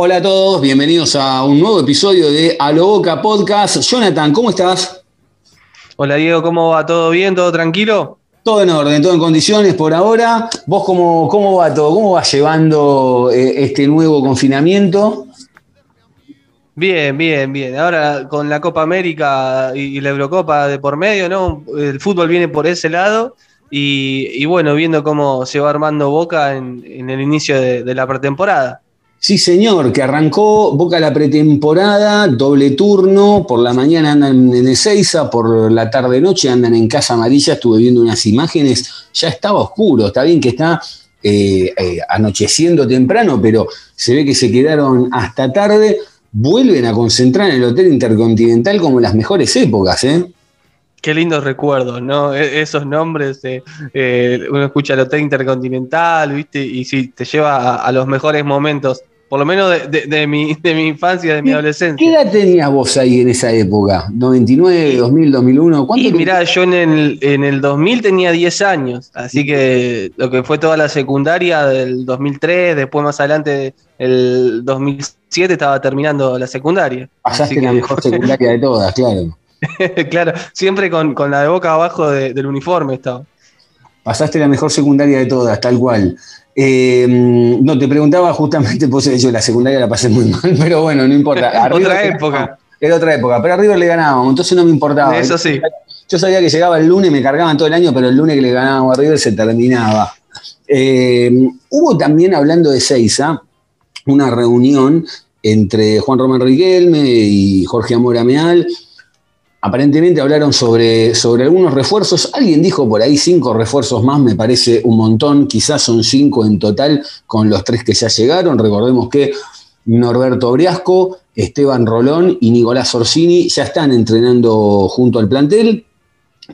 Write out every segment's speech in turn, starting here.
Hola a todos, bienvenidos a un nuevo episodio de A lo Boca Podcast. Jonathan, ¿cómo estás? Hola Diego, ¿cómo va? ¿Todo bien? ¿Todo tranquilo? Todo en orden, todo en condiciones por ahora. ¿Vos cómo, cómo va todo? ¿Cómo vas llevando eh, este nuevo confinamiento? Bien, bien, bien. Ahora con la Copa América y, y la Eurocopa de por medio, ¿no? El fútbol viene por ese lado y, y bueno, viendo cómo se va armando Boca en, en el inicio de, de la pretemporada. Sí, señor, que arrancó Boca la pretemporada, doble turno, por la mañana andan en Ezeiza, por la tarde-noche andan en Casa Amarilla, estuve viendo unas imágenes, ya estaba oscuro, está bien que está eh, eh, anocheciendo temprano, pero se ve que se quedaron hasta tarde, vuelven a concentrar en el Hotel Intercontinental como las mejores épocas, ¿eh? Qué lindos recuerdos, ¿no? E- esos nombres, eh, eh, uno escucha el Hotel Intercontinental, ¿viste? Y sí, te lleva a, a los mejores momentos, por lo menos de, de- de mi, de mi infancia, de mi ¿Qué adolescencia. edad tenías vos ahí en esa época? ¿99, 2000, 2001? ¿Cuánto Y mirá, yo en el, en el 2000 tenía 10 años, así que lo que fue toda la secundaria del 2003, después más adelante el 2007 estaba terminando la secundaria. Pasaste Así la que- mejor secundaria de todas, claro. claro, siempre con, con la de boca abajo de- del uniforme estaba. Pasaste la mejor secundaria de todas, tal cual. Eh, no, te preguntaba justamente, pues yo la secundaria la pasé muy mal, pero bueno, no importa. A River Otra época. Era otra época, pero a River le ganábamos, entonces no me importaba. Eso sí. Yo sabía que llegaba el lunes, me cargaban todo el año, pero el lunes que le ganábamos a River se terminaba. Eh, hubo también, hablando de Seiza, una reunión entre Juan Román Riquelme y Jorge Amora Meal. Aparentemente hablaron sobre, sobre algunos refuerzos. Alguien dijo por ahí cinco refuerzos más, me parece un montón. Quizás son cinco en total con los tres que ya llegaron. Recordemos que Norberto Briasco, Esteban Rolón y Nicolás Orsini ya están entrenando junto al plantel.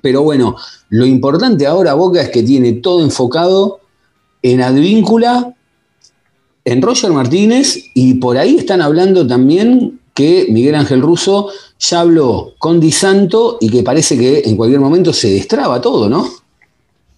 Pero bueno, lo importante ahora, Boca, es que tiene todo enfocado en Advíncula, en Roger Martínez, y por ahí están hablando también que Miguel Ángel Russo ya habló con Di Santo y que parece que en cualquier momento se destraba todo, ¿no?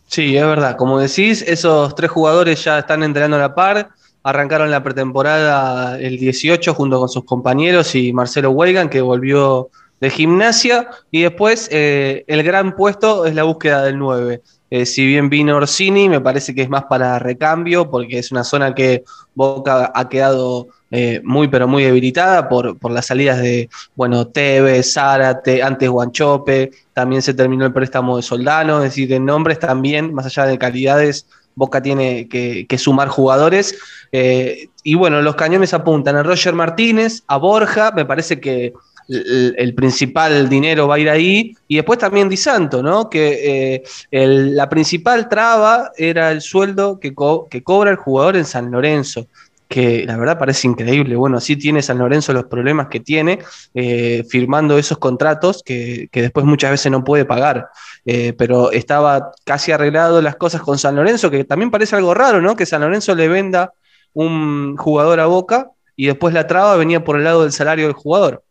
Sí, es verdad. Como decís, esos tres jugadores ya están entrenando a la par. Arrancaron la pretemporada el 18 junto con sus compañeros y Marcelo Weigan, que volvió de gimnasia. Y después eh, el gran puesto es la búsqueda del 9. Eh, si bien vino Orsini, me parece que es más para recambio, porque es una zona que Boca ha quedado eh, muy, pero muy debilitada por, por las salidas de, bueno, Tevez, Zárate, antes Guanchope, también se terminó el préstamo de Soldano, es decir, en nombres también, más allá de calidades, Boca tiene que, sumar jugadores. Eh, y bueno, los cañones apuntan a Roger Martínez, a Borja, me parece que el, principal dinero va a ir ahí, y después también Di Santo, ¿no? Que eh, la principal traba era el sueldo que, co- que cobra el jugador en San Lorenzo que la verdad parece increíble. Bueno, así tiene San Lorenzo los problemas que tiene eh, firmando esos contratos que, que después muchas veces no puede pagar. Eh, pero estaba casi arreglado las cosas con San Lorenzo, que también parece algo raro, ¿no? Que San Lorenzo le venda un jugador a Boca y después la traba venía por el lado del salario del jugador.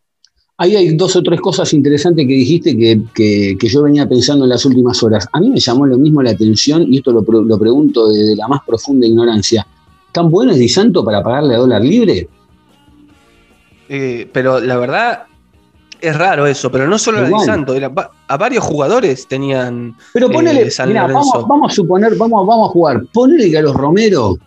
Ahí hay dos o tres cosas interesantes que dijiste que, que- que yo venía pensando en las últimas horas. A mí me llamó lo mismo la atención, y esto lo, lo pregunto desde la más profunda ignorancia. ¿Tan bueno es Di Santo para pagarle a dólar libre? Eh, pero la verdad es raro eso, pero no solo a Di Igual. Santo, era va- a varios jugadores tenían Pero ponele, eh, San mirá, Lorenzo. vamos, vamos a suponer, vamos, vamos a jugar. Ponele que a los Romero,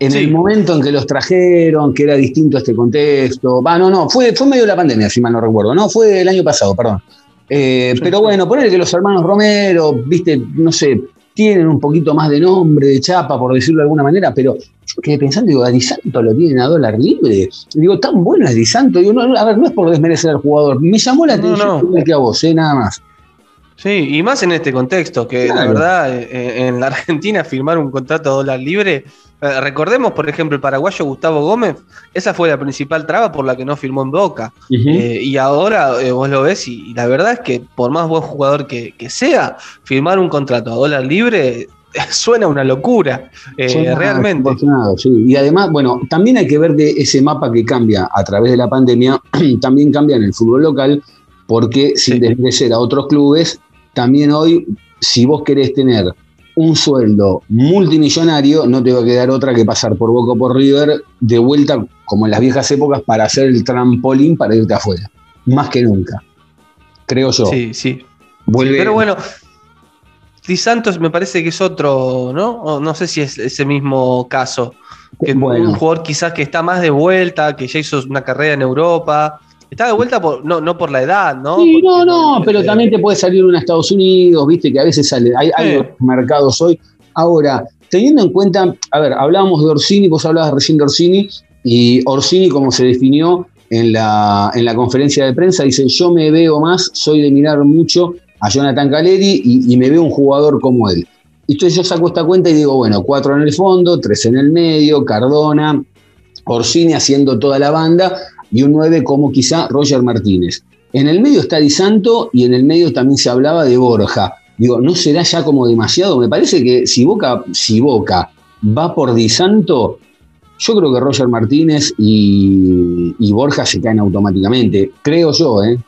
en Sí. el momento en que los trajeron, que era distinto a este contexto. Va, no, no, fue, fue medio de la pandemia, si mal no recuerdo. No, fue el año pasado, perdón. Eh, pero bueno, ponele que los hermanos Romero, viste, no sé, tienen un poquito más de nombre, de chapa, por decirlo de alguna manera, pero yo quedé pensando, digo, a Di Santo lo tienen a dólar libre. Digo, tan bueno es Di Santo. Digo, no, a ver, no es por desmerecer al jugador. Me llamó la No, atención no. que a vos, eh, nada más. Sí, y más en este contexto, que la verdad eh, en la Argentina firmar un contrato a dólar libre, eh, recordemos por ejemplo el paraguayo Gustavo Gómez, esa fue la principal traba por la que no firmó en Boca. Eh, y ahora eh, vos lo ves y, y la verdad es que por más buen jugador que, que sea, firmar un contrato a dólar libre suena una locura, eh, realmente. sí. Y además, bueno, también hay que ver de ese mapa que cambia a través de la pandemia, también cambia en el fútbol local, porque sin Sí. desmerecer a otros clubes, también hoy, si vos querés tener un sueldo multimillonario, no te va a quedar otra que pasar por Boca o por River de vuelta, como en las viejas épocas, para hacer el trampolín para irte afuera. Más que nunca. Creo yo. Sí, sí. Vuelve, Pero bueno, Di Santos me parece que es otro, ¿no? O no sé si es ese mismo caso. Que Bueno. Un jugador quizás que está más de vuelta, que ya hizo una carrera en Europa. Está de vuelta por, no, no por la edad, ¿no? Sí, no, no, pero eh, también te puede salir uno a Estados Unidos, viste que a veces sale, hay, hay mercados hoy. Ahora, teniendo en cuenta, a ver, hablábamos de Orsini, vos hablabas recién de Orsini, y Orsini, como se definió en la, en la conferencia de prensa, dice, yo me veo más, soy de mirar mucho a Jonathan Caleri y, y me veo un jugador como él. Entonces yo saco esta cuenta y digo, bueno, cuatro en el fondo, tres en el medio, Cardona, Orsini haciendo toda la banda y un 9 como quizá Roger Martínez. En el medio está Di Santo y en el medio también se hablaba de Borja. Digo, ¿no será ya como demasiado? Me parece que si Boca, si Boca va por Di Santo, yo creo que Roger Martínez y, y Borja se caen automáticamente. Creo yo, ¿eh?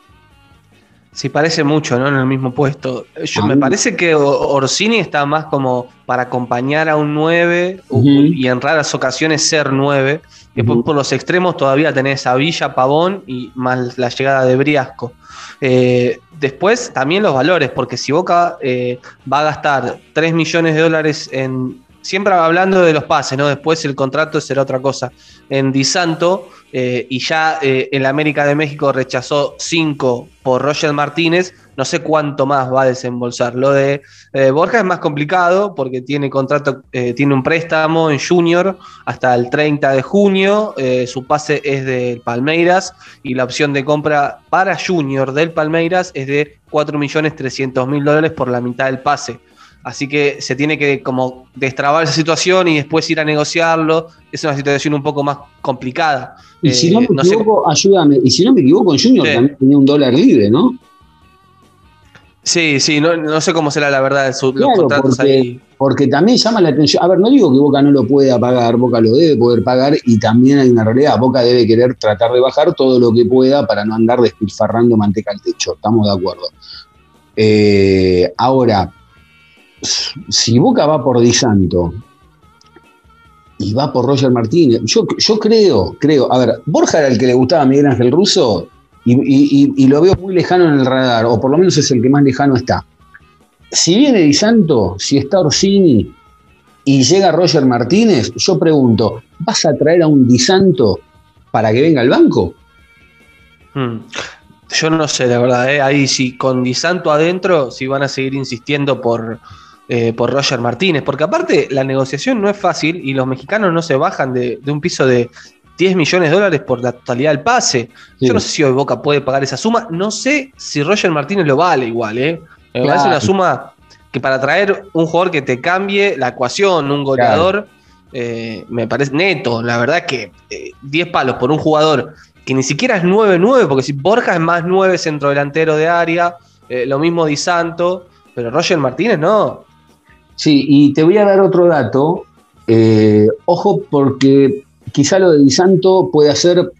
Sí, parece mucho, ¿no? En el mismo puesto. Yo, me parece que Orsini está más como para acompañar a un 9 u- Ujú. y en raras ocasiones ser 9. Después Ujú. por los extremos todavía tenés a Villa, Pavón y más la llegada de Briasco. Eh, después también los valores, porque si Boca eh, va a gastar 3 millones de dólares en... Siempre hablando de los pases, ¿no? Después el contrato será otra cosa. En Di Santo, eh, y ya eh, el América de México rechazó 5 por Roger Martínez, no sé cuánto más va a desembolsar. Lo de eh, Borja es más complicado porque tiene contrato, eh, tiene un préstamo en Junior hasta el 30 de junio. eh, su pase es del Palmeiras y la opción de compra para Junior del Palmeiras es de 4.300.000 dólares por la mitad del pase. Así que se tiene que como destrabar esa situación y después ir a negociarlo. Es una situación un poco más complicada. Y Eh, si no me no sé- equivoco, ayúdame, y si no me equivoco, en Junior Sí. también tenía un dólar libre, ¿no? Sí, sí, no, no sé cómo será la verdad de su- los Claro, contratos porque- ahí. Porque también llama la atención. A ver, no digo que Boca no lo pueda pagar, Boca lo debe poder pagar y también hay una realidad. Boca debe querer tratar de bajar todo lo que pueda para no andar despilfarrando manteca al techo. Estamos de acuerdo. Eh, ahora, si Boca va por Di Santo y va por Roger Martínez, yo, creo, creo. A ver, Borja era el que le gustaba a Miguel Ángel Russo y, lo veo muy lejano en el radar, o por lo menos es el que más lejano está si viene Di Santo, si está Orsini y llega Roger Martínez, yo pregunto, ¿vas a traer a un Di Santo para que venga al banco? Mm. Yo no sé, la verdad, ¿eh? ahí sí, con Di Santo adentro, si van a seguir insistiendo por, eh, por Roger Martínez, porque aparte la negociación no es fácil y los mexicanos no se bajan de, de un piso de 10 millones de dólares por la totalidad del pase. Sí. Yo no sé si hoy Boca puede pagar esa suma, no sé si Roger Martínez lo vale igual, ¿eh? Me Claro. parece una suma que para traer un jugador que te cambie la ecuación, un goleador, eh, me parece neto. La verdad que eh, 10 palos por un jugador que ni siquiera es 9-9, porque si Borja es más 9 centrodelantero de área, eh, lo mismo Di Santo, pero Roger Martínez no. Sí, y te voy a dar otro dato. Eh, ojo, porque quizá lo de Di Santo puede ser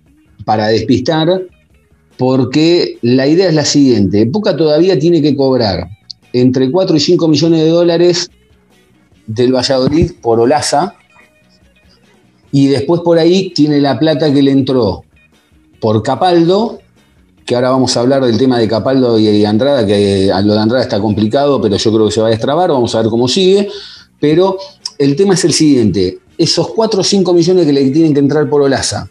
para despistar, porque la idea es la siguiente: Boca todavía tiene que cobrar entre 4 y 5 millones de dólares del Valladolid por Olaza, y después por ahí tiene la plata que le entró por Capaldo, que ahora vamos a hablar del tema de Capaldo y Andrada, que eh, lo de Andrada está complicado, pero yo creo que se va a destrabar, vamos a ver cómo sigue. Pero el tema es el siguiente: esos 4 o 5 millones que le tienen que entrar por Olaza,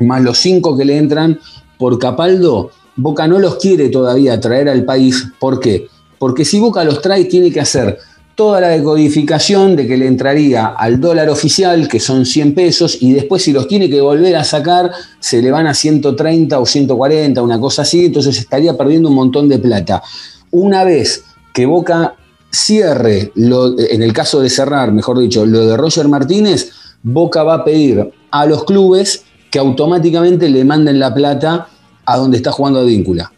más los 5 que le entran por Capaldo, Boca no los quiere todavía traer al país. ¿Por qué? Porque si Boca los trae, tiene que hacer toda la decodificación de que le entraría al dólar oficial, que son 100 pesos, y después si los tiene que volver a sacar, se le van a 130 o 140, una cosa así, entonces estaría perdiendo un montón de plata. Una vez que Boca cierre, lo- en el caso de cerrar, mejor dicho, lo de Roger Martínez, Boca va a pedir a los clubes que automáticamente le manden la plata a donde está jugando Advíncula.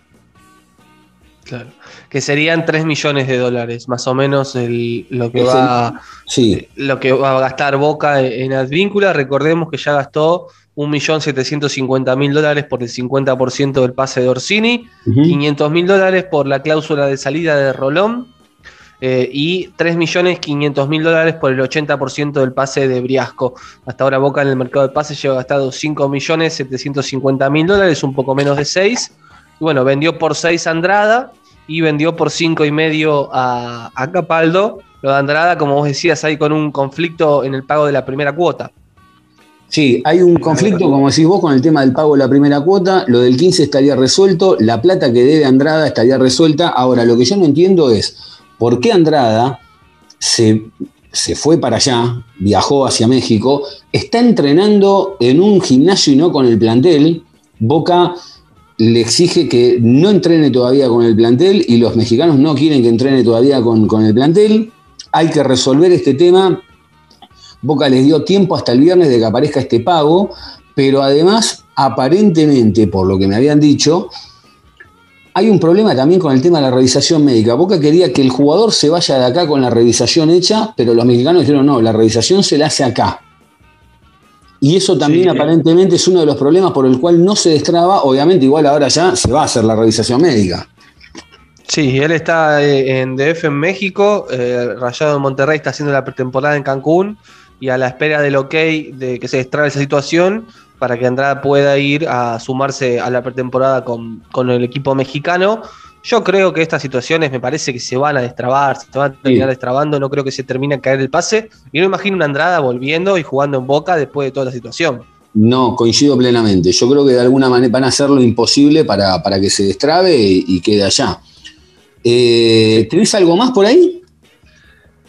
Claro. Que serían 3 millones de dólares, más o menos el- lo, que Es va, Sí, lo que va a gastar Boca en Advíncula. Recordemos que ya gastó 1.750.000 dólares por el 50% del pase de Orsini, Ujú. 500.000 dólares por la cláusula de salida de Rolón eh, y 3.500.000 dólares por el 80% del pase de Briasco. Hasta ahora Boca en el mercado de pases lleva gastado 5.750.000 dólares, un poco menos de 6. Y bueno, vendió por 6 a Andrada y vendió por 5 y medio a, a Capaldo. Lo de Andrada, como vos decías, hay con un conflicto en el pago de la primera cuota. Sí, hay un conflicto, como decís vos, con el tema del pago de la primera cuota. Lo del 15 estaría resuelto, la plata que debe Andrada estaría resuelta. Ahora, lo que yo no entiendo es por qué Andrada se, se fue para allá, viajó hacia México, está entrenando en un gimnasio y no con el plantel. Boca le exige que no entrene todavía con el plantel y los mexicanos no quieren que entrene todavía con, con el plantel. Hay que resolver este tema Boca les dio tiempo hasta el viernes de que aparezca este pago, pero además, aparentemente, por lo que me habían dicho, hay un problema también con el tema de la revisación médica. Boca quería que el jugador se vaya de acá con la revisación hecha, pero los mexicanos dijeron no, la revisación se la hace acá. Y eso también Sí. aparentemente es uno de los problemas por el cual no se destraba. Obviamente, igual ahora ya se va a hacer la revisación médica. Sí, él está eh, en DF en México, eh, Rayado de Monterrey está haciendo la pretemporada en Cancún y a la espera del ok de que se destrabe esa situación para que Andrada pueda ir a sumarse a la pretemporada con, con el equipo mexicano. Yo creo que estas situaciones me parece que se van a destrabar, se van a terminar Sí. destrabando, no creo que se termine a caer el pase. Y no imagino una Andrada volviendo y jugando en Boca después de toda la situación. No, coincido plenamente. Yo creo que de alguna manera van a hacer lo imposible para, para que se destrabe y, y quede allá. Eh, ¿Tenés algo más por ahí?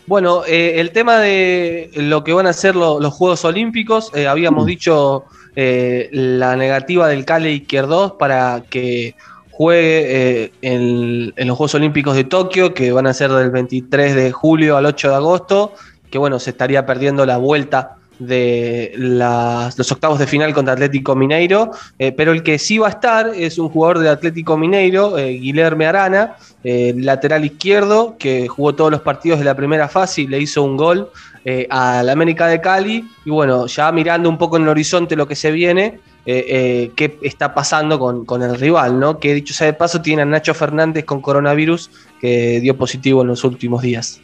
Bueno, eh, el tema de lo que van a ser lo- los Juegos Olímpicos, eh, habíamos dicho eh, la negativa del Cale Izquierdos para que juegue eh, en, en los Juegos Olímpicos de Tokio, que van a ser del 23 de julio al 8 de agosto, que bueno, se estaría perdiendo la vuelta de los octavos de final contra Atlético Mineiro, eh, pero el que sí va a estar es un jugador de Atlético Mineiro, eh, Guilherme Arana, eh, lateral izquierdo, que jugó todos los partidos de la primera fase y le hizo un gol eh, al América de Cali. Y bueno, ya mirando un poco en el horizonte lo que se viene, qué está pasando con, con el rival, ¿no? Que dicho sea de paso, tiene a Nacho Fernández con coronavirus que dio positivo en los últimos días.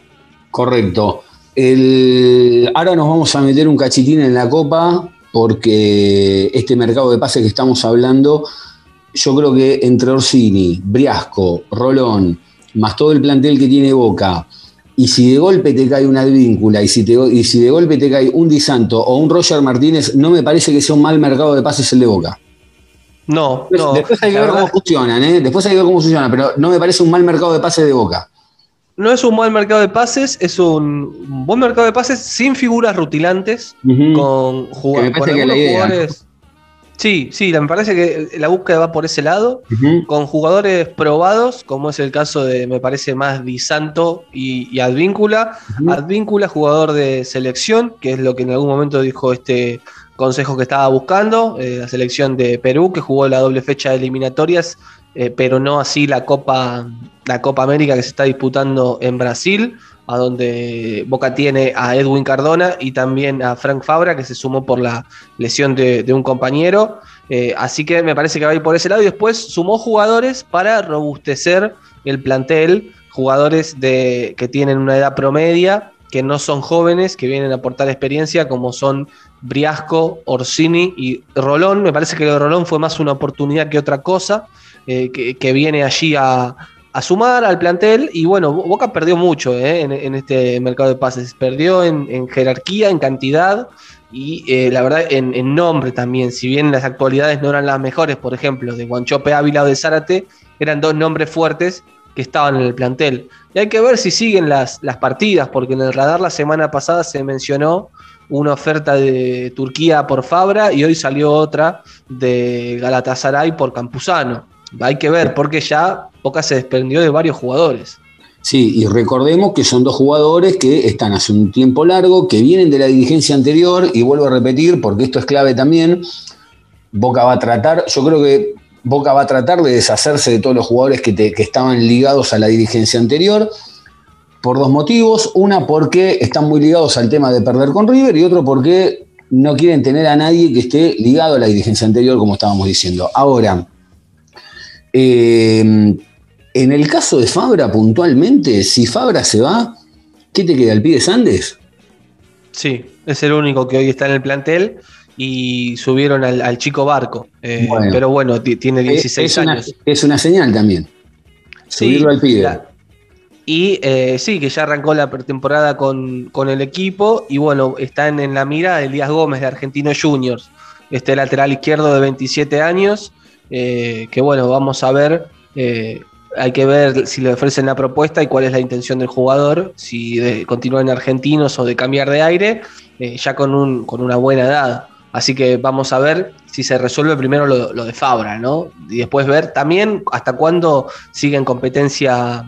Correcto. El- ahora nos vamos a meter un cachitín en la copa porque este mercado de pases que estamos hablando, yo creo que entre Orsini, Briasco, Rolón, más todo el plantel que tiene Boca, y si de golpe te cae una advíncula, y si, te- y si de golpe te cae un Di Santo o un Roger Martínez, no me parece que sea un mal mercado de pases el de Boca. No, Después, no. después hay que ver cómo funcionan, ¿eh? Después hay que ver cómo funciona, pero no me parece un mal mercado de pases de Boca. No es un mal mercado de pases, es un buen mercado de pases sin figuras rutilantes, con, Que jugadores. Sí, sí, me parece que la búsqueda va por ese lado, con jugadores probados, como es el caso de, me parece más Di Santo y, y Advíncula. Advíncula, jugador de selección, que es lo que en algún momento dijo este consejo que estaba buscando, eh, la selección de Perú, que jugó la doble fecha de eliminatorias, eh, pero no así la Copa, la Copa América que se está disputando en Brasil, a donde Boca tiene a Edwin Cardona y también a Frank Fabra, que se sumó por la lesión de, un compañero. Eh, así que me parece que va a ir por ese lado. Y después sumó jugadores para robustecer el plantel, jugadores de, que tienen una edad promedia, que no son jóvenes, que vienen a aportar experiencia, como son Briasco, Orsini y Rolón. Me parece que Rolón fue más una oportunidad que otra cosa, eh, que viene allí a, a sumar al plantel. Y bueno, Boca perdió mucho eh, en, este mercado de pases. Perdió en, jerarquía, en cantidad y eh, la verdad en, en nombre también. Si bien las actualidades no eran las mejores, por ejemplo, de Guanchope Ávila o de Zárate, eran dos nombres fuertes que estaban en el plantel. Y hay que ver si siguen las, las partidas, porque en el radar la semana pasada se mencionó una oferta de Turquía por Fabra y hoy salió otra de Galatasaray por Campuzano. Hay que ver, porque ya Boca se desprendió de varios jugadores. Sí, y recordemos que son dos jugadores que están hace un tiempo largo, que vienen de la dirigencia anterior, y vuelvo a repetir, porque esto es clave también, Boca va a tratar, yo creo que Boca va a tratar de deshacerse de todos los jugadores que, estaban ligados a la dirigencia anterior, por dos motivos. Una, porque están muy ligados al tema de perder con River, y otro, porque no quieren tener a nadie que esté ligado a la dirigencia anterior, como estábamos diciendo. Ahora, eh, en el caso de Fabra, puntualmente, si Fabra se va, ¿qué te queda? ¿El pibe Sandes? Sí, es el único que hoy está en el plantel y subieron al, al chico Barco. Eh, Bueno. Pero bueno, ti- tiene 16 es, una, años. es una señal también. Sí, Subirlo al pibe. la- y eh, sí, que ya arrancó la pretemporada con, con el equipo y bueno, está en, en la mira de Elías Gómez de Argentino Juniors, este lateral izquierdo de 27 años, eh, que bueno, vamos a ver, eh, hay que ver si le ofrecen la propuesta y cuál es la intención del jugador, si de continuar en Argentinos o de cambiar de aire, eh, ya con, un, con una buena edad. Así que vamos a ver si se resuelve primero lo, lo de Fabra, ¿no? Y después ver también hasta cuándo sigue en competencia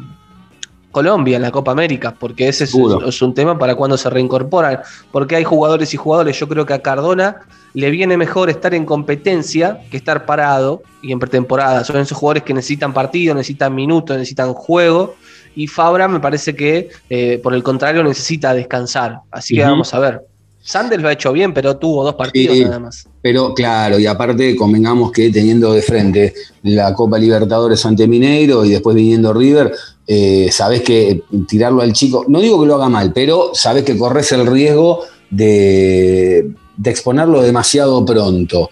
Colombia en la Copa América, porque ese es, un tema para cuando se reincorporan. Porque hay jugadores y jugadores, yo creo que a Cardona le viene mejor estar en competencia que estar parado y en pretemporada. Son esos jugadores que necesitan partido, necesitan minutos, necesitan juego. Y Fabra me parece que, eh, por el contrario, necesita descansar. Así que vamos a ver. Sanders lo ha hecho bien, pero tuvo dos partidos Sí. nada más. Pero claro, y aparte convengamos que teniendo de frente la Copa Libertadores ante Mineiro y después viniendo River, eh, sabés que tirarlo al chico, no digo que lo haga mal, pero sabés que corres el riesgo de, de exponerlo demasiado pronto.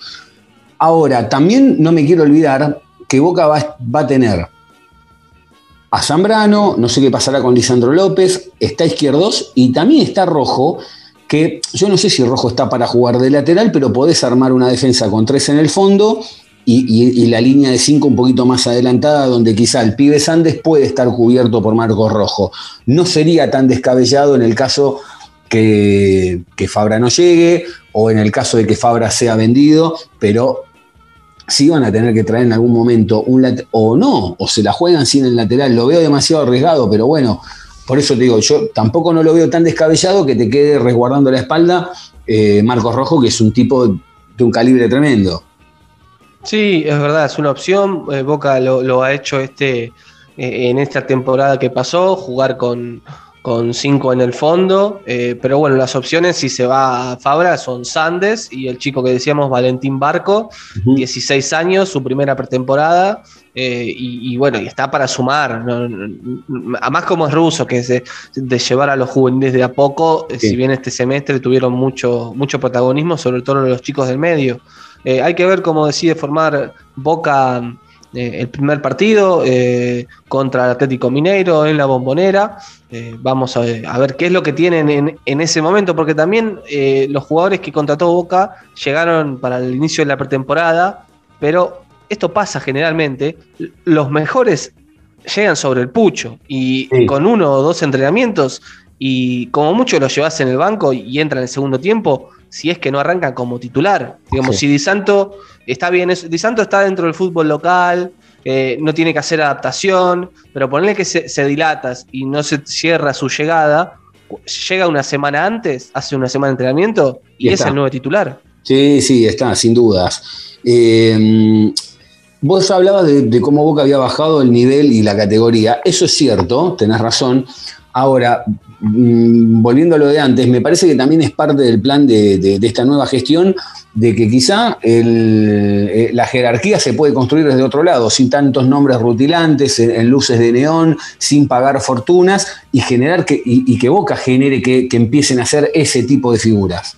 Ahora, también no me quiero olvidar que Boca va, va a tener a Zambrano, no sé qué pasará con Lisandro López, está Izquierdos y también está Rojo, que yo no sé si Rojo está para jugar de lateral, pero podés armar una defensa con tres en el fondo y, y- y la línea de cinco un poquito más adelantada, donde quizá el pibe Sandes puede estar cubierto por Marcos Rojo. No sería tan descabellado en el caso que, Fabra no llegue o en el caso de que Fabra sea vendido, pero sí van a tener que traer en algún momento un o no, o se la juegan sin el lateral. Lo veo demasiado arriesgado, pero bueno, por eso te digo, yo tampoco no lo veo tan descabellado que te quede resguardando la espalda eh, Marcos Rojo, que es un tipo de un calibre tremendo. Sí, es verdad, es una opción. Eh, Boca lo, lo ha hecho este eh, en esta temporada que pasó, jugar con, con cinco en el fondo. eh, pero bueno, las opciones, si se va a Fabra, son Sandes y el chico que decíamos, Valentín Barco, Ujú. 16 años, su primera pretemporada. eh, y, y bueno, y está para sumar. ¿no? Además, como es ruso, que es de, de llevar a los juveniles de a poco, Sí. si bien este semestre tuvieron mucho, mucho protagonismo, sobre todo los chicos del medio. Eh, hay que ver cómo decide formar Boca eh, el primer partido eh, contra el Atlético Mineiro en la Bombonera. Eh, vamos a ver, a ver qué es lo que tienen en, en ese momento, porque también los jugadores que contrató Boca llegaron para el inicio de la pretemporada, pero esto pasa generalmente. Los mejores llegan sobre el pucho y Sí. con uno o dos entrenamientos y como mucho los llevas en el banco y entran en el segundo tiempo, si es que no arrancan como titular. Digamos, Sí. si Di Santo está bien, Di Santo está dentro del fútbol local, eh, no tiene que hacer adaptación, pero ponerle que se, se dilatas y no se cierra su llegada, llega una semana antes, hace una semana de entrenamiento y, Y es el nuevo titular. Sí, sí, está, sin dudas. Eh, vos hablabas de, de cómo Boca había bajado el nivel y la categoría. Eso es cierto, tenés razón. Ahora, volviendo a lo de antes, me parece que también es parte del plan de, de- de esta nueva gestión de que quizá el- eh, la jerarquía se puede construir desde otro lado, sin tantos nombres rutilantes, en, en luces de neón, sin pagar fortunas y generar que, y, y que Boca genere que, que empiecen a hacer ese tipo de figuras.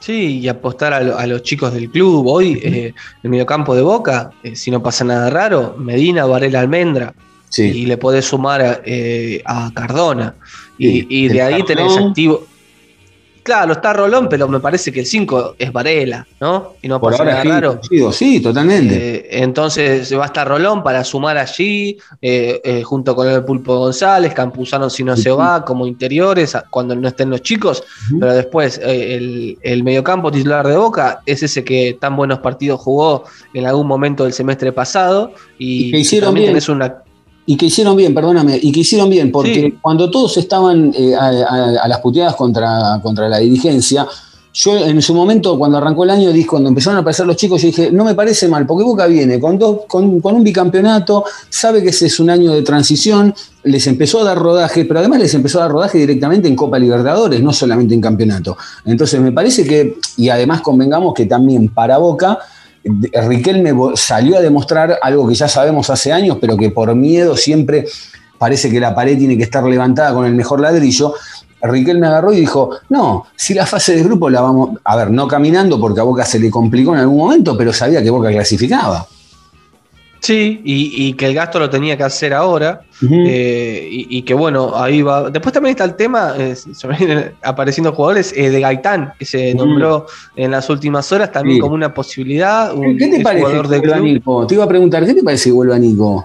Sí, y apostar a, lo- a los chicos del club. Hoy, eh, el mediocampo de Boca, eh, si no pasa nada raro, Medina, Varela, Almendra. Sí. Y le podés sumar eh, a Cardona. Y, de ahí tenés activo. Claro, está Rolón, pero me parece que el 5 es Varela, ¿no? Y no Por pasa ahora nada sí, raro. sí, totalmente. Eh, entonces va a estar Rolón para sumar allí, eh, eh, junto con el Pulpo González, Campuzano si no se va, como interiores, cuando no estén los chicos, pero después eh, el, el mediocampo titular de Boca es ese que tan buenos partidos jugó en algún momento del semestre pasado y, Y que hicieron también bien. tenés una... Y que hicieron bien, perdóname, y que hicieron bien, porque Sí. cuando todos estaban eh, a, a- a las puteadas contra, contra la dirigencia, yo en su momento, cuando arrancó el año, dije, cuando empezaron a aparecer los chicos, yo dije, no me parece mal, porque Boca viene con, dos, con, con un bicampeonato, sabe que ese es un año de transición, les empezó a dar rodaje, pero además les empezó a dar rodaje directamente en Copa Libertadores, no solamente en campeonato. Entonces me parece que, y además convengamos que también para Boca, Riquelme salió a demostrar algo que ya sabemos hace años, pero que por miedo siempre parece que la pared tiene que estar levantada con el mejor ladrillo. Riquelme agarró y dijo, no, si la fase de grupo la vamos, a ver, no caminando porque a Boca se le complicó en algún momento, pero sabía que Boca clasificaba. Sí, y, y que el gasto lo tenía que hacer ahora. Eh, y, y que bueno, ahí va. Después también está el tema, eh, apareciendo jugadores eh, de Gaitán, que se nombró en las últimas horas también Sí. como una posibilidad. ¿Qué, un- qué te parece jugador que de. Nico? Te iba a preguntar, ¿qué te parece que vuelva Nico?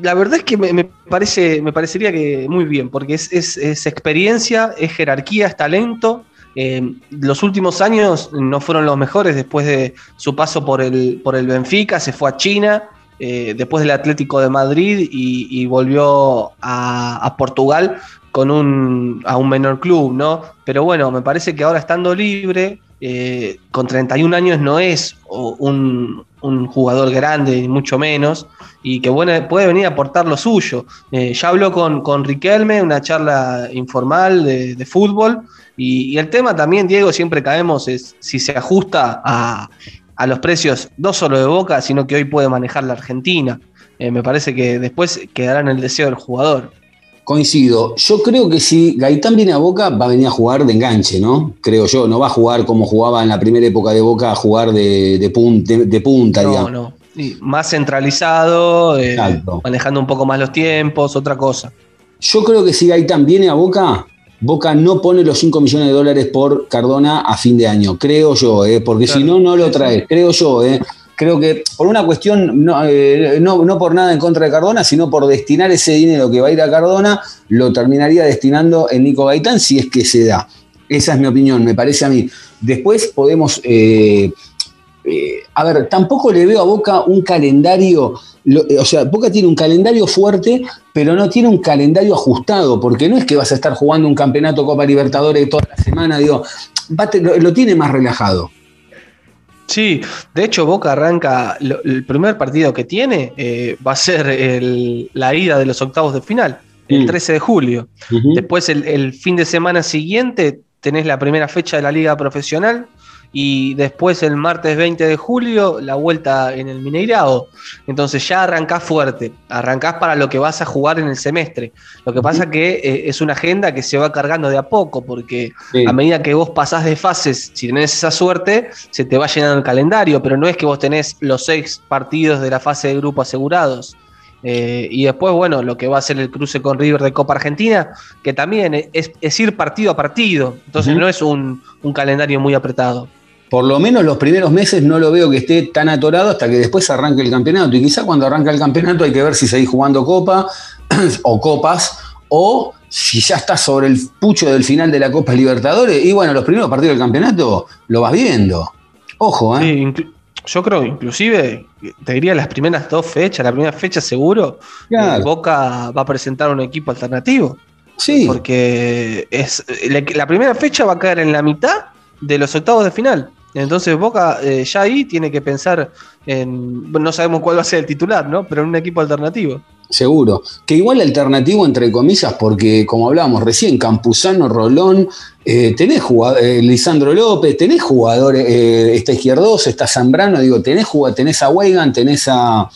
La verdad es que me, me parece, me parecería que muy bien, porque es, es- es experiencia, es jerarquía, es talento. Eh, los últimos años no fueron los mejores después de su paso por el, por el Benfica, se fue a China, eh, después del Atlético de Madrid y, volvió a, Portugal con un, a un menor club, ¿no? Pero bueno, me parece que ahora estando libre, eh, con 31 años no es un, un jugador grande, ni mucho menos, y que bueno, puede venir a aportar lo suyo. Eh, ya habló con, con Riquelme, una charla informal de, fútbol, y el tema también, Diego, siempre caemos, es si se ajusta a, a los precios no solo de Boca, sino que hoy puede manejar la Argentina. Eh, me parece que después quedará en el deseo del jugador. Coincido. Yo creo que si Gaitán viene a Boca, va a venir a jugar de enganche, ¿no? Creo yo. No va a jugar como jugaba en la primera época de Boca, a jugar de, de, pun- de- de punta, No, digamos. no. Más centralizado, eh, manejando un poco más los tiempos, otra cosa. Yo creo que si Gaitán viene a Boca, Boca no pone los 5 millones de dólares por Cardona a fin de año. Creo yo, ¿eh? porque Claro. si no, no lo trae. Creo yo, ¿eh? Creo que por una cuestión, no, eh, no, no por nada en contra de Cardona, sino por destinar ese dinero que va a ir a Cardona, lo terminaría destinando en Nico Gaitán si es que se da. Esa es mi opinión, me parece a mí. Después podemos. Eh, a ver, tampoco le veo a Boca un calendario. lo- eh, o sea, Boca tiene un calendario fuerte, pero no tiene un calendario ajustado, porque no es que vas a estar jugando un campeonato Copa Libertadores toda la semana, digo, va te- lo, lo tiene más relajado. Sí, de hecho Boca arranca, lo- el primer partido que tiene eh, va a ser el- la ida de los octavos de final, el Mm. 13 de julio. Después el, el fin de semana siguiente tenés la primera fecha de la liga profesional y después el martes 20 de julio la vuelta en el Mineirao. Entonces ya arrancás fuerte, arrancás para lo que vas a jugar en el semestre. Lo que pasa que eh, es una agenda que se va cargando de a poco porque Sí. a medida que vos pasás de fases, si tenés esa suerte, se te va llenando el calendario, pero no es que vos tenés los seis partidos de la fase de grupo asegurados. Eh, y después, bueno, lo que va a ser el cruce con River de Copa Argentina, que también es, es ir partido a partido, entonces no es un, un calendario muy apretado. Por lo menos los primeros meses no lo veo que esté tan atorado hasta que después arranque el campeonato. Y quizá cuando arranca el campeonato hay que ver si seguís jugando Copa o Copas o si ya estás sobre el pucho del final de la Copa Libertadores. Y bueno, los primeros partidos del campeonato lo vas viendo. Ojo, ¿eh? Sí, yo creo, inclusive, te diría las primeras dos fechas, la primera fecha seguro, Claro. eh, Boca va a presentar un equipo alternativo. Sí. porque es la primera fecha va a caer en la mitad de los octavos de final. Entonces Boca eh, ya ahí tiene que pensar en, no sabemos cuál va a ser el titular, ¿no? Pero en un equipo alternativo. Seguro. Que igual alternativo, entre comillas, porque como hablábamos recién, Campuzano, Rolón, eh, tenés jugadores, Lisandro López, tenés jugadores, eh, está Izquierdos, está Zambrano, digo, tenés, tenés a Weigan, tenés a.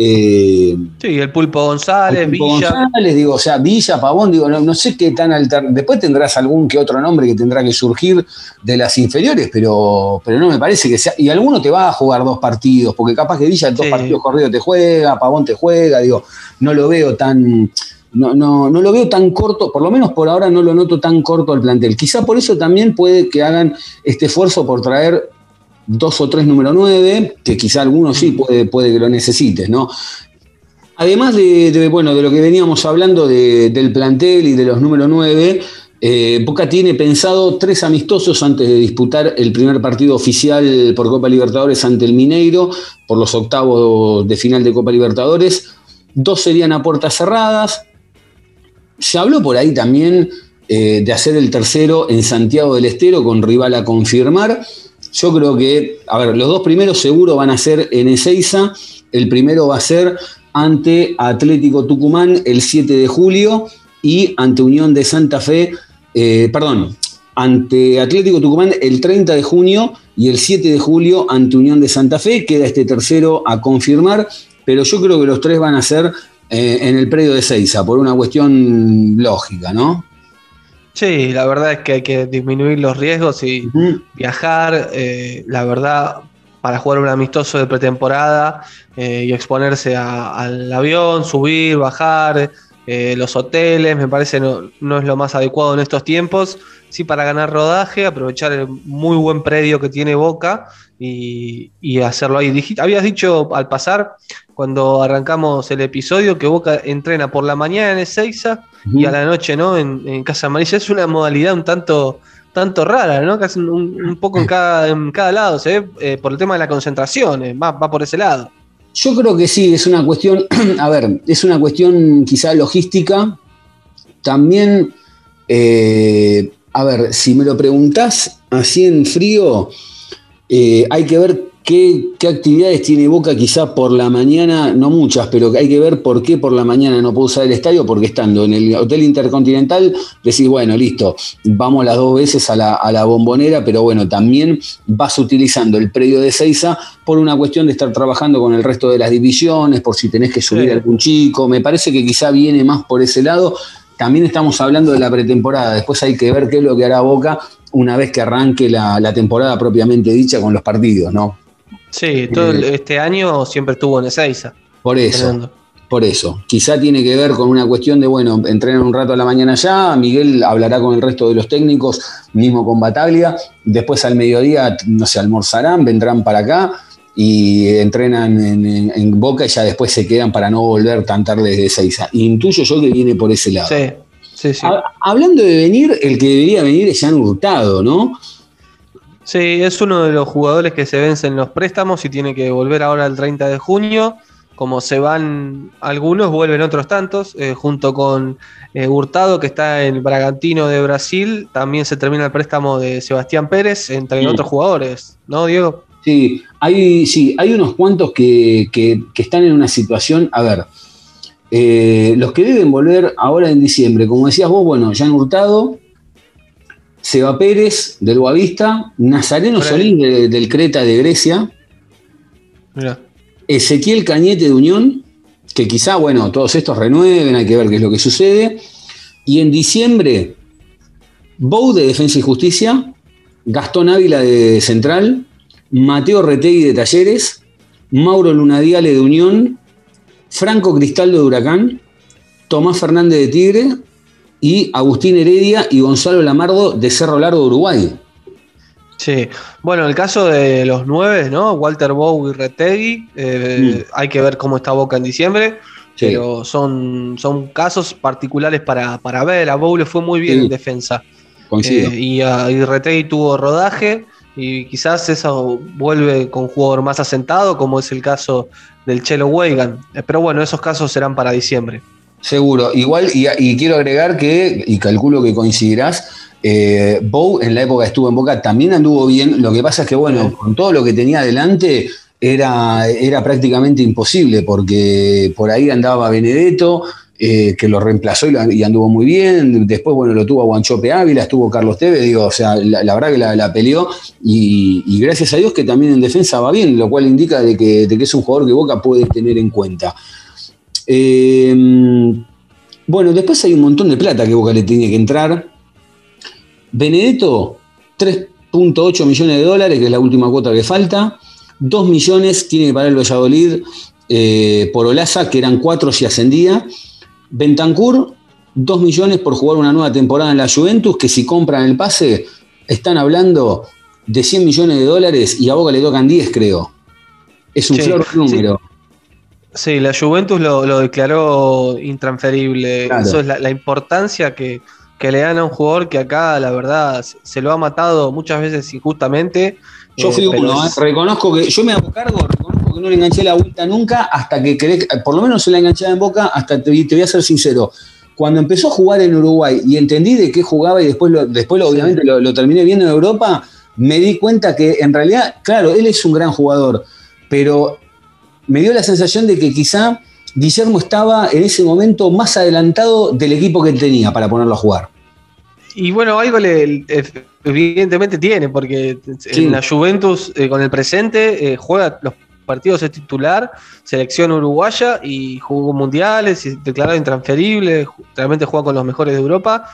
eh, Sí, el Pulpo González, Pipo Villa. González, digo, o sea, Villa, Pavón, digo, no, no sé qué tan alter... Después tendrás algún que otro nombre que tendrá que surgir de las inferiores, pero, pero no me parece que sea. Y alguno te va a jugar dos partidos, porque capaz que Villa dos Sí. partidos corridos te juega, Pavón te juega, digo, no lo veo tan. No, no, no lo veo tan corto, por lo menos por ahora no lo noto tan corto al plantel. Quizá por eso también puede que hagan este esfuerzo por traer dos o tres número nueve, que quizá algunos sí puede, puede que lo necesites, ¿no? Además de, de, bueno, de lo que veníamos hablando de- del plantel y de los número 9, eh, Boca tiene pensado tres amistosos antes de disputar el primer partido oficial por Copa Libertadores ante el Mineiro, por los octavos de final de Copa Libertadores. dos serían a puertas cerradas. Se habló por ahí también eh, de hacer el tercero en Santiago del Estero con rival a confirmar. Yo creo que, a ver, los dos primeros seguro van a ser en Ezeiza. El primero va a ser ante Atlético Tucumán el 7 de julio y ante Unión de Santa Fe, eh, perdón, ante Atlético Tucumán el 30 de junio y el 7 de julio ante Unión de Santa Fe. Queda este tercero a confirmar, pero yo creo que los tres van a ser eh, en el predio de Seiza, por una cuestión lógica, ¿no? Sí, la verdad es que hay que disminuir los riesgos y viajar, eh, la verdad, para jugar un amistoso de pretemporada eh, y exponerse a- al avión, subir, bajar, eh, los hoteles, me parece no, no es lo más adecuado en estos tiempos. Sí, para ganar rodaje, aprovechar el muy buen predio que tiene Boca y, y hacerlo ahí. Dijiste- habías dicho al pasar, cuando arrancamos el episodio, que Boca entrena por la mañana en Ezeiza y a la noche, ¿no? En, en Casa Amarilla. Es una modalidad un tanto, tanto rara, ¿no? Casi un, un poco en cada, en cada lado, se ve eh, por el tema de la concentración, eh, va, va por ese lado. Yo creo que sí, es una cuestión, a ver, es una cuestión quizá logística. También, eh, a ver, si me lo preguntás así en frío, eh, hay que ver qué, qué actividades tiene Boca quizá por la mañana, no muchas, pero hay que ver por qué por la mañana no puedo usar el estadio, porque estando en el Hotel Intercontinental decís, bueno, listo, vamos las dos veces a la, a la bombonera, pero bueno, también vas utilizando el predio de Seiza por una cuestión de estar trabajando con el resto de las divisiones, por si tenés que subir Sí. algún chico, me parece que quizá viene más por ese lado. También estamos hablando de la pretemporada, después hay que ver qué es lo que hará Boca una vez que arranque la, la temporada propiamente dicha con los partidos, ¿no? Sí, todo el- este año siempre estuvo en Ezeiza. Por eso. Por eso, quizá tiene que ver con una cuestión de, bueno, entrenan un rato a la mañana ya, Miguel hablará con el resto de los técnicos, mismo con Bataglia, después al mediodía, no sé, almorzarán, vendrán para acá y entrenan en, en- en Boca y ya después se quedan para no volver tan tarde desde Seiza. Intuyo yo que viene por ese lado. Sí, sí, sí. Ha- Hablando de venir, el que debería venir es Jan Hurtado, ¿no? Sí, es uno de los jugadores que se vencen los préstamos y tiene que volver ahora el 30 de junio. Como se van algunos, vuelven otros tantos, eh, junto con eh, Hurtado, que está en el Bragantino de Brasil. También se termina el préstamo de Sebastián Pérez, entre Sí. otros jugadores, ¿no, Diego? Sí, hay, sí, hay unos cuantos que, que- que están en una situación, a ver, eh, los que deben volver ahora en diciembre, como decías vos, bueno, Jan Hurtado, Seba Pérez del Boavista, Nazareno. Solís de- del Creta de Grecia, Mirá. Ezequiel Cañete de Unión, que quizá, bueno, todos estos renueven, hay que ver qué es lo que sucede, y en diciembre, Bou de Defensa y Justicia, Gastón Ávila de Central, Mateo Retegui de Talleres, Mauro Lunadiale de Unión, Franco Cristaldo de Huracán, Tomás Fernández de Tigre y Agustín Heredia y Gonzalo Lamardo de Cerro Largo de Uruguay. Sí, bueno, el caso de los nueve, ¿no? Walter Bow y Retegui, eh, hay que ver cómo está Boca en diciembre, Sí. pero son, son casos particulares para, para ver. A Bow le fue muy bien Sí. en defensa. Coincido. Eh, y, a, y Retegui tuvo rodaje y quizás eso vuelve con un jugador más asentado, como es el caso del Chelo Weigan. Eh, pero bueno, esos casos serán para diciembre. Seguro, igual, y, y quiero agregar que, y calculo que coincidirás, eh, Bow en la época estuvo en Boca también anduvo bien, lo que pasa es que, bueno, con todo lo que tenía adelante era, era prácticamente imposible, porque por ahí andaba Benedetto, eh, que lo reemplazó y, anduvo muy bien, después, bueno, lo tuvo Guanchope Ávila, estuvo Carlos Tevez, digo, o sea, la, la verdad que la, la peleó, y, y gracias a Dios que también en defensa va bien, lo cual indica de que, de que es un jugador que Boca puede tener en cuenta. Eh, bueno, después hay un montón de plata que Boca le tiene que entrar. Benedetto, 3.8 millones de dólares, que es la última cuota que falta. 2 millones tiene que pagar el Valladolid eh, por Olaza, que eran 4 si ascendía. Bentancur, 2 millones por jugar una nueva temporada en la Juventus, que si compran el pase, están hablando de 100 millones de dólares y a Boca le tocan 10, creo. Es un Sí, flor número. Sí, la Juventus lo, lo declaró intransferible. Claro. Eso es la, la importancia que, que le dan a un jugador que acá, la verdad, se- se lo ha matado muchas veces injustamente. Yo eh, fui uno, es- ¿eh? reconozco que yo me hago cargo, reconozco que no le enganché la vuelta nunca hasta que querés, por lo menos se la enganchaba en boca, hasta te, te voy a ser sincero. Cuando empezó a jugar en Uruguay y entendí de qué jugaba y después, lo, después lo- obviamente lo, lo terminé viendo en Europa, me di cuenta que en realidad, claro, él es un gran jugador, pero me dio la sensación de que quizá Guillermo estaba en ese momento más adelantado del equipo que él tenía para ponerlo a jugar. Y bueno, algo le, evidentemente tiene, porque Sí. en la Juventus, eh, con el presente, eh, juega los partidos es titular, selección uruguaya y jugó mundiales, y declarado intransferible, realmente juega con los mejores de Europa.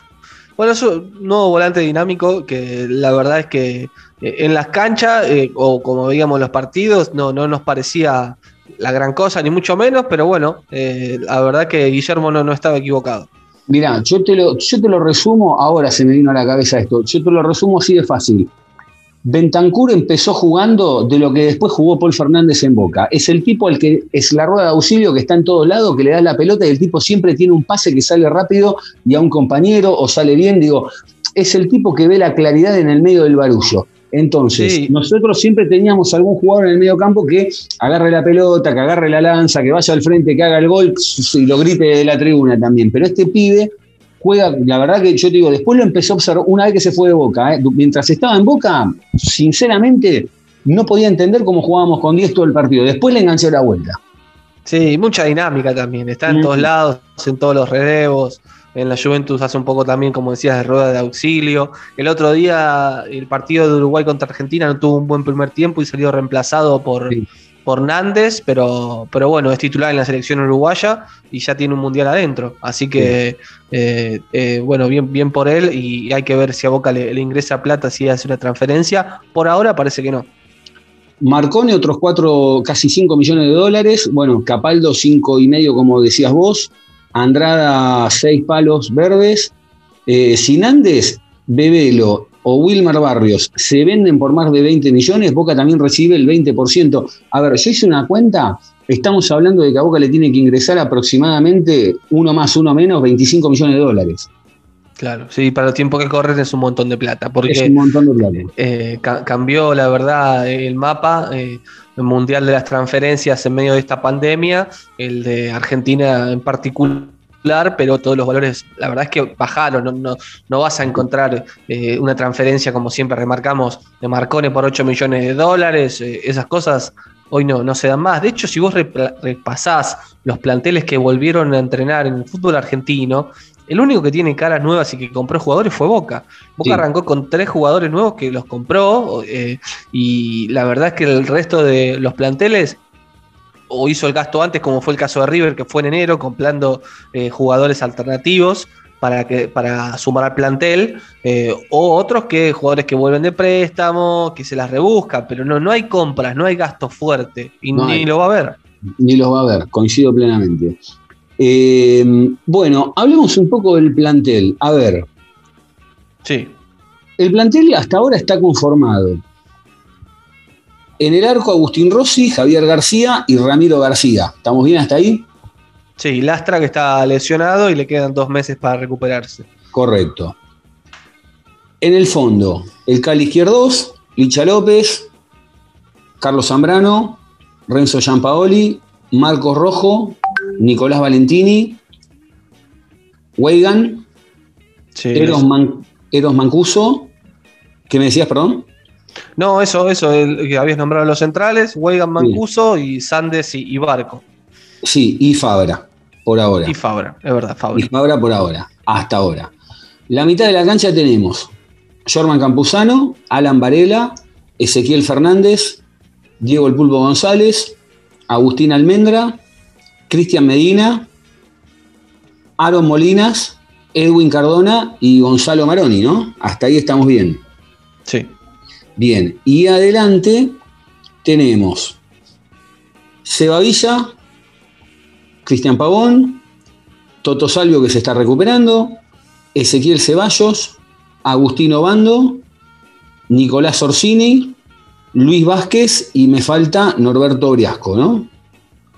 Bueno, es un nuevo volante dinámico que la verdad es que eh, en las canchas, eh, o como veíamos los partidos, no, no nos parecía la gran cosa, ni mucho menos, pero bueno, eh, la verdad que Guillermo no, no estaba equivocado. Mirá, yo te, lo, yo te lo resumo, ahora se me vino a la cabeza esto, yo te lo resumo así de fácil. Bentancur empezó jugando de lo que después jugó Paul Fernández en Boca. Es el tipo al que es la rueda de auxilio que está en todos lados, que le das la pelota y el tipo siempre tiene un pase que sale rápido y a un compañero o sale bien. Digo, es el tipo que ve la claridad en el medio del barullo. Entonces, Sí. nosotros siempre teníamos algún jugador en el medio campo que agarre la pelota, que agarre la lanza, que vaya al frente, que haga el gol y lo grite de la tribuna también. Pero este pibe juega, la verdad que yo te digo, después lo empezó a observar una vez que se fue de Boca. ¿eh? Mientras estaba en Boca, sinceramente, no podía entender cómo jugábamos con 10 todo el partido. Después le enganchó la vuelta. Sí, mucha dinámica también. Está en Mm. todos lados, en todos los relevos. En la Juventus hace un poco también, como decías, de rueda de auxilio. El otro día, el partido de Uruguay contra Argentina no tuvo un buen primer tiempo y salió reemplazado por, Sí. por Nández, pero, pero bueno, es titular en la selección uruguaya y ya tiene un mundial adentro. Así que, eh, eh, bueno, bien, bien por él y hay que ver si a Boca le, le ingresa plata, si hace una transferencia. Por ahora parece que no. Marcone, otros cuatro, casi 5 millones de dólares. Bueno, Capaldo, cinco y medio, como decías vos. Andrada, seis palos verdes. Eh, Sinandes, Bebelo o Wilmar Barrios se venden por más de 20 millones. Boca también recibe el 20%. A ver, yo hice una cuenta. Estamos hablando de que a Boca le tiene que ingresar aproximadamente uno más, uno menos, 25 millones de dólares. Claro, sí, para el tiempo que corren es un montón de plata. Porque Es un montón de plata. eh, ca- cambió la verdad el mapa eh, mundial de las transferencias en medio de esta pandemia, el de Argentina en particular, pero todos los valores, la verdad es que bajaron, no, no, no vas a encontrar eh, una transferencia como siempre remarcamos de Marcone por 8 millones de dólares, eh, esas cosas hoy no, no se dan más. De hecho, si vos repasás los planteles que volvieron a entrenar en el fútbol argentino, el único que tiene caras nuevas y que compró jugadores fue Boca. Boca Sí. arrancó con tres jugadores nuevos que los compró eh, y la verdad es que el resto de los planteles o hizo el gasto antes, como fue el caso de River, que fue en enero, comprando eh, jugadores alternativos para, que, para sumar al plantel, eh, o otros que jugadores que vuelven de préstamo, que se las rebuscan, pero no, no hay compras, no hay gasto fuerte y No ni hay. lo va a haber. ni los va a ver, coincido plenamente. Eh, bueno, hablemos un poco del plantel. A ver, Sí, el plantel hasta ahora está conformado. En el arco, Agustín Rossi, Javier García y Ramiro García. ¿Estamos bien hasta ahí? sí, Lastra que está lesionado y le quedan dos meses para recuperarse. Correcto. En el fondo, el Cali Izquierdos, Licha López, Carlos Zambrano, Renzo Giampaoli, Marcos Rojo, Nicolás Valentini, Weigan, Sí, Eros, Man- Eros Mancuso. ¿Qué me decías, perdón? No, eso, eso, el, que habías nombrado los centrales, Weigan Mancuso y Sandes y, y Barco. Sí, y Fabra, por ahora. Y Fabra, es verdad, Y Fabra. Fabra por ahora, hasta ahora. La mitad de la cancha tenemos Jorman Campuzano, Alan Varela, Ezequiel Fernández, Diego El Pulpo González, Agustín Almendra, Cristian Medina, Aaron Molinas, Edwin Cardona y Gonzalo Maroni, ¿no? Hasta ahí estamos bien. Sí. Bien, y adelante tenemos Seba Villa, Cristian Pavón, Toto Salvio que se está recuperando, Ezequiel Ceballos, Agustín Obando, Nicolás Orsini, Luis Vázquez y me falta Norberto Briasco, ¿no?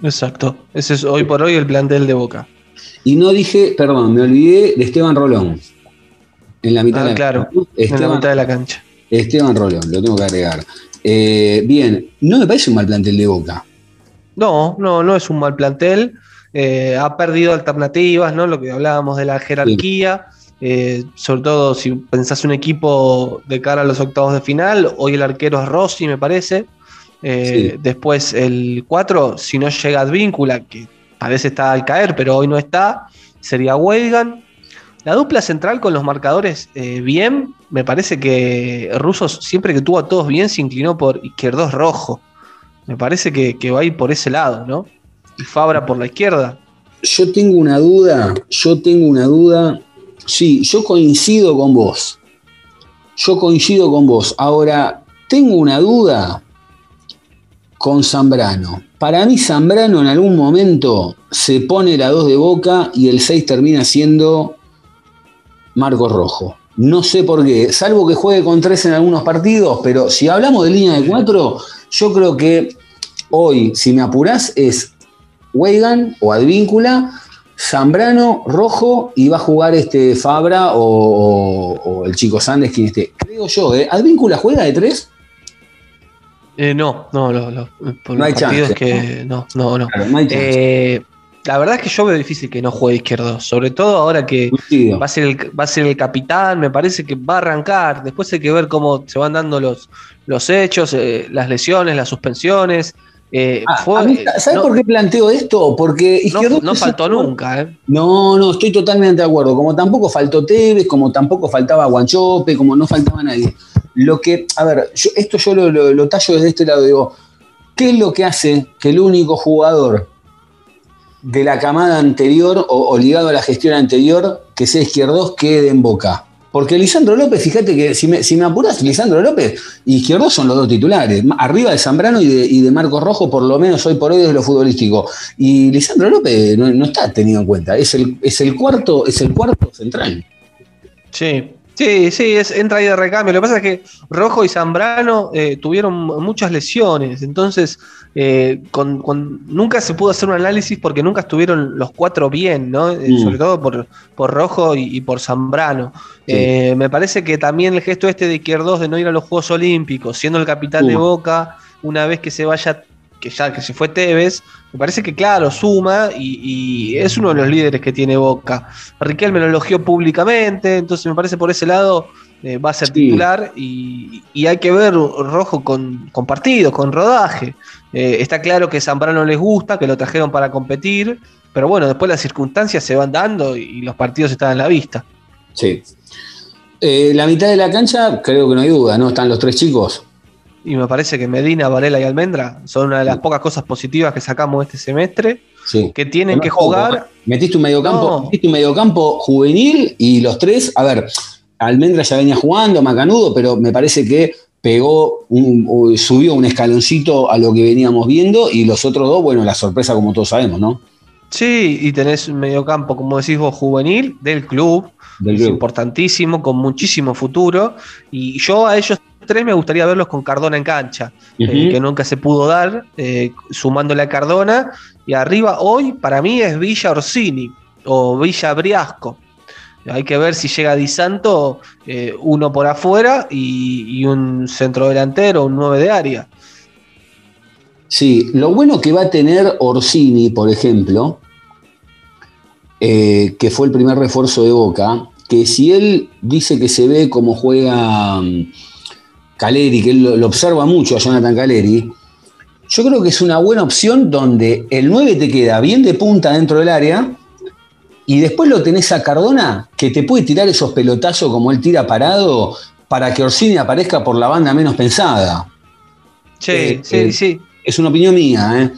Exacto. Ese es hoy por hoy el plantel de Boca. Y no dije, perdón, me olvidé de Esteban Rolón. En la mitad Ah, de la claro. cancha. En la Esteban, mitad de la cancha. Esteban Rolón, lo tengo que agregar. Eh, bien, no me parece un mal plantel de Boca. No, no, no es un mal plantel. Eh, ha perdido alternativas, ¿no? Lo que hablábamos de la jerarquía. Eh, sobre todo si pensás un equipo de cara a los octavos de final, hoy el arquero es Rossi, me parece. Eh, Sí. Después el 4, si no llega Advíncula, que parece estar al caer, pero hoy no está, sería Weigan. La dupla central con los marcadores eh, bien, me parece que Rusos siempre que tuvo a todos bien se inclinó por izquierdos rojo. Me parece que, que va a ir por ese lado, ¿no? Y Fabra por la izquierda. Yo tengo una duda, yo tengo una duda. Sí, yo coincido con vos. Yo coincido con vos. Ahora, tengo una duda con Zambrano. Para mí, Zambrano en algún momento se pone la 2 de boca y el 6 termina siendo Marcos Rojo. No sé por qué, salvo que juegue con 3 en algunos partidos, pero si hablamos de línea de 4, yo creo que hoy, si me apurás, es Weigan o Advíncula, Zambrano, Rojo y va a jugar este Fabra o el chico Sandes, quien esté. Creo yo, ¿eh? ¿Advíncula juega de 3? Eh, no, no, no, no. Por No hay los partidos chance, que. No, no, no. Claro, no hay. Eh, la verdad es que yo veo difícil que no juegue izquierdo, sobre todo ahora que va a, ser el, va a ser el capitán, me parece que va a arrancar. Después hay que ver cómo se van dando los, los hechos, eh, las lesiones, las suspensiones. Eh, Ah, fue- mí, ¿Sabes no, por qué planteo esto? Porque Izquierdo no faltó un- nunca, ¿eh? No, no, estoy totalmente de acuerdo. Como tampoco faltó Tevez, como tampoco faltaba Guanchope, como no faltaba nadie. Lo que, a ver, esto yo lo, lo- lo tallo desde este lado, digo, ¿qué es lo que hace que el único jugador de la camada anterior o, ligado a la gestión anterior, que sea Izquierdos, quede en boca? Porque Lisandro López, fíjate que si me, si me apuras, Lisandro López y Izquierdos son los dos titulares. Arriba de Zambrano y de, y de Marcos Rojo, por lo menos hoy por hoy desde lo futbolístico. Y Lisandro López no, no está tenido en cuenta. Es el, es el cuarto, es el cuarto central. Sí, sí, sí, es, entra ahí de recambio. Lo que pasa es que Rojo y Zambrano eh, tuvieron muchas lesiones, entonces eh, con- con- nunca se pudo hacer un análisis porque nunca estuvieron los cuatro bien, ¿no? Eh, Mm. Sobre todo por, por Rojo y, y por Zambrano. Sí. Eh, me parece que también el gesto este de Izquierdos de no ir a los Juegos Olímpicos, siendo el capitán de Uh. Boca, una vez que se vaya, que ya que se fue Tevez, me parece que claro, suma y, y es uno de los líderes que tiene Boca. Riquelme lo elogió públicamente, entonces me parece por ese lado eh, va a ser Sí. titular y, y hay que ver Rojo con, con partidos, con rodaje. Eh, está claro que Zambrano les gusta, que lo trajeron para competir, pero bueno, después las circunstancias se van dando y, y los partidos están a la vista. Sí. Eh, la mitad de la cancha, creo que no hay duda, ¿no? Están los tres chicos. Y me parece que Medina, Varela y Almendra son una de las pocas cosas positivas que sacamos este semestre, Sí. que tienen No que poco, jugar. Metiste un mediocampo, No. metiste un mediocampo juvenil y los tres, a ver, Almendra ya venía jugando, Macanudo, pero me parece que pegó, un- subió un escaloncito a lo que veníamos viendo y los otros dos, bueno, la sorpresa como todos sabemos, ¿no? Sí, y tenés un mediocampo, como decís vos, juvenil del club, Del es club. importantísimo, con muchísimo futuro. Y yo a ellos tres me gustaría verlos con Cardona en cancha, eh, que nunca se pudo dar, eh, sumándole a Cardona. Y arriba hoy, para mí, es Villa Orsini o Villa Briasco. Hay que ver si llega Di Santo, eh, uno por afuera y, y un centro delantero, un 9 de área. Sí, lo bueno que va a tener Orsini, por ejemplo, eh, que fue el primer refuerzo de Boca, que si él dice que se ve como juega mm, Caleri, que él lo, lo observa mucho a Jonathan Caleri, yo creo que es una buena opción donde el 9 te queda bien de punta dentro del área y después lo tenés a Cardona, que te puede tirar esos pelotazos como él tira parado para que Orsini aparezca por la banda menos pensada. Sí, Eh, sí, eh, sí. Es una opinión mía, ¿eh?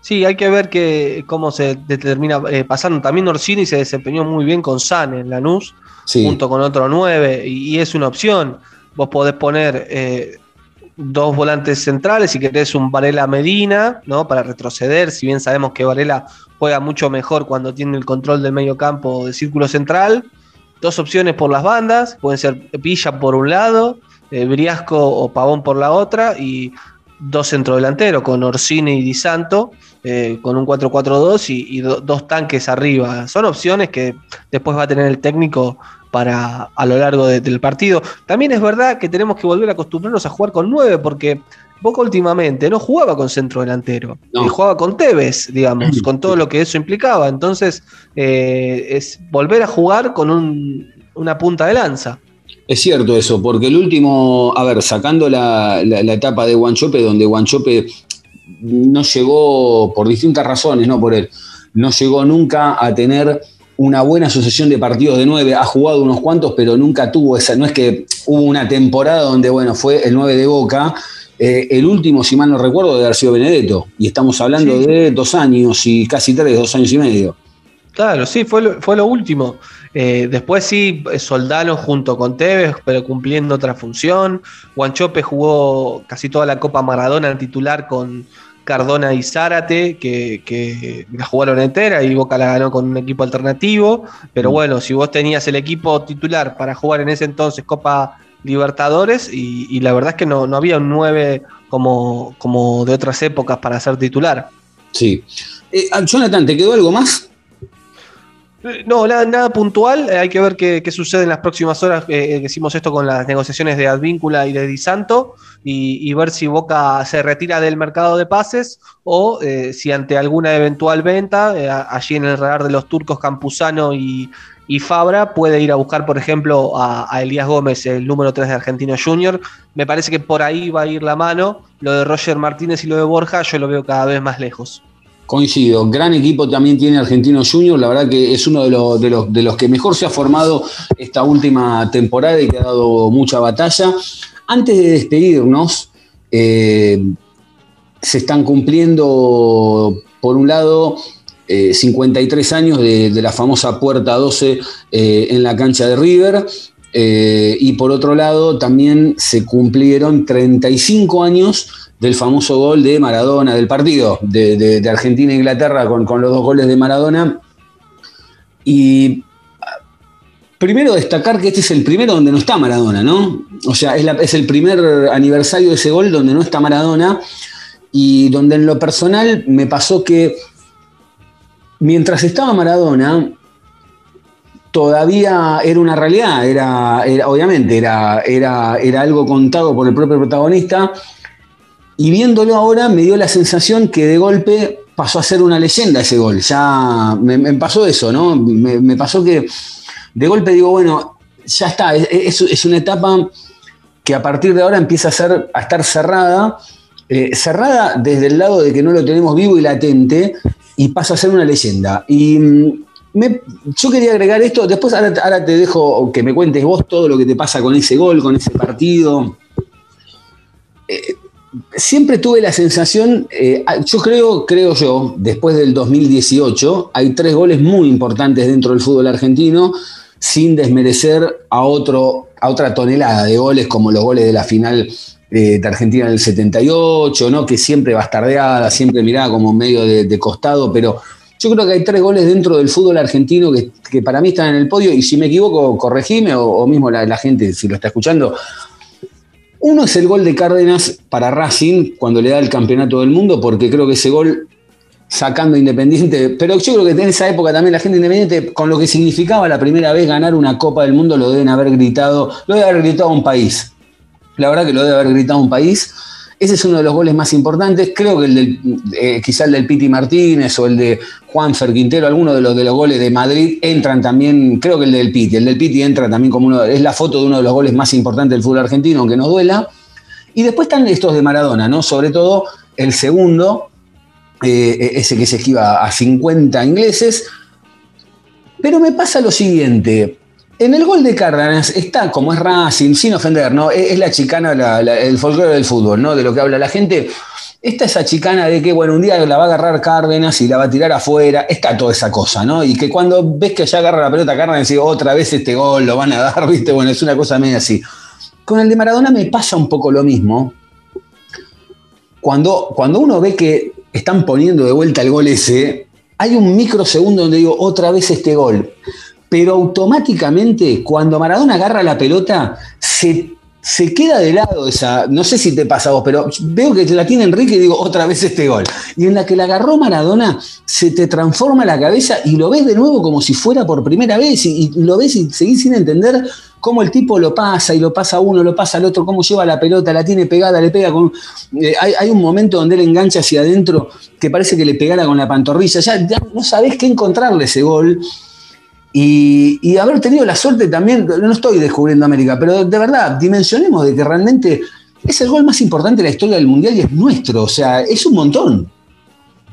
Sí, hay que ver que, cómo se determina eh, pasando. También Orsini se desempeñó muy bien con San en Lanús, Junto con otro 9, y, es una opción. Vos podés poner eh, dos volantes centrales si querés un Varela Medina, ¿no? Para retroceder, si bien sabemos que Varela juega mucho mejor cuando tiene el control del medio campo del círculo central. Dos opciones por las bandas, pueden ser Villa por un lado, eh, Briasco o Pavón por la otra, y dos centrodelanteros, con Orsini y Di Santo, eh, con un 4-4-2 y, y do- dos tanques arriba. Son opciones que después va a tener el técnico para a lo largo de- del partido. También es verdad que tenemos que volver a acostumbrarnos a jugar con 9 porque Boca últimamente no jugaba con centro delantero, No. y jugaba con Tevez, digamos, con todo lo que eso implicaba. Entonces, eh, es volver a jugar con un- una punta de lanza. Es cierto eso, porque el último, a ver, sacando la, la- la etapa de Guanchope, donde Guanchope no llegó, por distintas razones, no por él, no llegó nunca a tener una buena sucesión de partidos de nueve, ha jugado unos cuantos, pero nunca tuvo esa, no es que hubo una temporada donde, bueno, fue el 9 de Boca, eh, el último, si mal no recuerdo, de haber sido Benedetto, y estamos hablando Sí. de dos años y casi tres, dos años y medio. Claro, sí, fue lo, fue lo último. Eh, después sí, eh, Soldano junto con Tevez, pero cumpliendo otra función. Guanchope jugó casi toda la Copa Maradona en titular con Cardona y Zárate, que, que la jugaron entera y Boca la ganó con un equipo alternativo. Pero Mm. bueno, si vos tenías el equipo titular para jugar en ese entonces Copa Libertadores, y, y la verdad es que no, no había un 9 como, como de otras épocas para ser titular. Sí. Eh, ah, Jonathan, ¿te quedó algo más? No, nada, puntual. eh, hay que ver qué, qué sucede en las próximas horas. eh, que hicimos esto con las negociaciones de Advíncula y de Di Santo y, ver si Boca se retira del mercado de pases o eh, si ante alguna eventual venta, eh, allí en el radar de los turcos Campuzano y, y Fabra, puede ir a buscar, por ejemplo, a, a Elías Gómez, el número 3 de Argentino Junior. Me parece que por ahí va a ir la mano. Lo de Roger Martínez y lo de Borja, yo lo veo cada vez más lejos. Coincido, gran equipo también tiene Argentino Junior, la verdad que es uno de los, de, los, de los que mejor se ha formado esta última temporada y que ha dado mucha batalla. Antes de despedirnos, eh, se están cumpliendo, por un lado, eh, 53 años de, la famosa Puerta 12 eh, en la cancha de River. eh, y por otro lado, también se cumplieron 35 años del famoso gol de Maradona, del partido de, Argentina e Inglaterra con, con los dos goles de Maradona. Y primero destacar que este es el primero donde no está Maradona, ¿no? O sea, es, la- es el primer aniversario de ese gol donde no está Maradona y donde en lo personal me pasó que mientras estaba Maradona, todavía era una realidad, era, era- obviamente era, era, era algo contado por el propio protagonista, y viéndolo ahora me dio la sensación que de golpe pasó a ser una leyenda ese gol, ya me, pasó eso, ¿no? Me, pasó que de golpe digo, bueno, ya está, es, es- una etapa que a partir de ahora empieza a, ser, a estar cerrada, eh, cerrada desde el lado de que no lo tenemos vivo y latente, y pasa a ser una leyenda. Y mm, me- yo quería agregar esto, después ahora, ahora te dejo que me cuentes vos todo lo que te pasa con ese gol, con ese partido. Eh, siempre tuve la sensación, eh, yo creo, creo yo, después del 2018, hay tres goles muy importantes dentro del fútbol argentino, sin desmerecer a, otro, a otra tonelada de goles, como los goles de la final eh, de Argentina del 78, ¿no? que siempre bastardeada, siempre mirada como medio de, costado, pero yo creo que hay tres goles dentro del fútbol argentino que, que para mí están en el podio, y si me equivoco, corregime, o, o mismo la, la gente, si lo está escuchando, uno es el gol de Cárdenas para Racing cuando le da el campeonato del mundo, porque creo que ese gol sacando Independiente, pero yo creo que en esa época también la gente Independiente, con lo que significaba la primera vez ganar una Copa del Mundo, lo deben haber gritado, lo debe haber gritado un país. La verdad que lo debe haber gritado un país. Ese es uno de los goles más importantes. Creo que el del, eh, el del Piti Martínez o el de Juanfer Quintero, algunos de los, de los goles de Madrid entran también, creo que el del Piti, el del Piti entra también como uno, es la foto de uno de los goles más importantes del fútbol argentino, aunque nos duela. Y después están estos de Maradona, ¿no? Sobre todo el segundo, eh, ese que se esquiva a 50 ingleses. Pero me pasa lo siguiente. En el gol de Cárdenas está, como es Racing, sin ofender, ¿no? Es, la chicana, el folclore del fútbol, ¿no? De lo que habla la gente. Está esa chicana de que, bueno, un día la va a agarrar Cárdenas y la va a tirar afuera. Está toda esa cosa, ¿no? Y que cuando ves que ya agarra la pelota Cárdenas y otra vez este gol lo van a dar, ¿viste? Bueno, es una cosa media así. Con el de Maradona me pasa un poco lo mismo. Cuando, cuando uno ve que están poniendo de vuelta el gol ese, hay un microsegundo donde digo, otra vez este gol. Pero automáticamente, cuando Maradona agarra la pelota, se, se queda de lado esa, no sé si te pasa a vos, pero veo que la tiene Enrique y digo, otra vez este gol. Y en la que la agarró Maradona, se te transforma la cabeza y lo ves de nuevo como si fuera por primera vez y, lo ves y seguís sin entender cómo el tipo lo pasa y lo pasa uno, lo pasa al otro, cómo lleva la pelota, la tiene pegada, le pega con... eh, hay, hay un momento donde él engancha hacia adentro que parece que le pegara con la pantorrilla, ya, ya no sabés qué encontrarle ese gol. Y, haber tenido la suerte también, no estoy descubriendo América, pero de verdad, dimensionemos de que realmente es el gol más importante de la historia del Mundial y es nuestro, o sea, es un montón.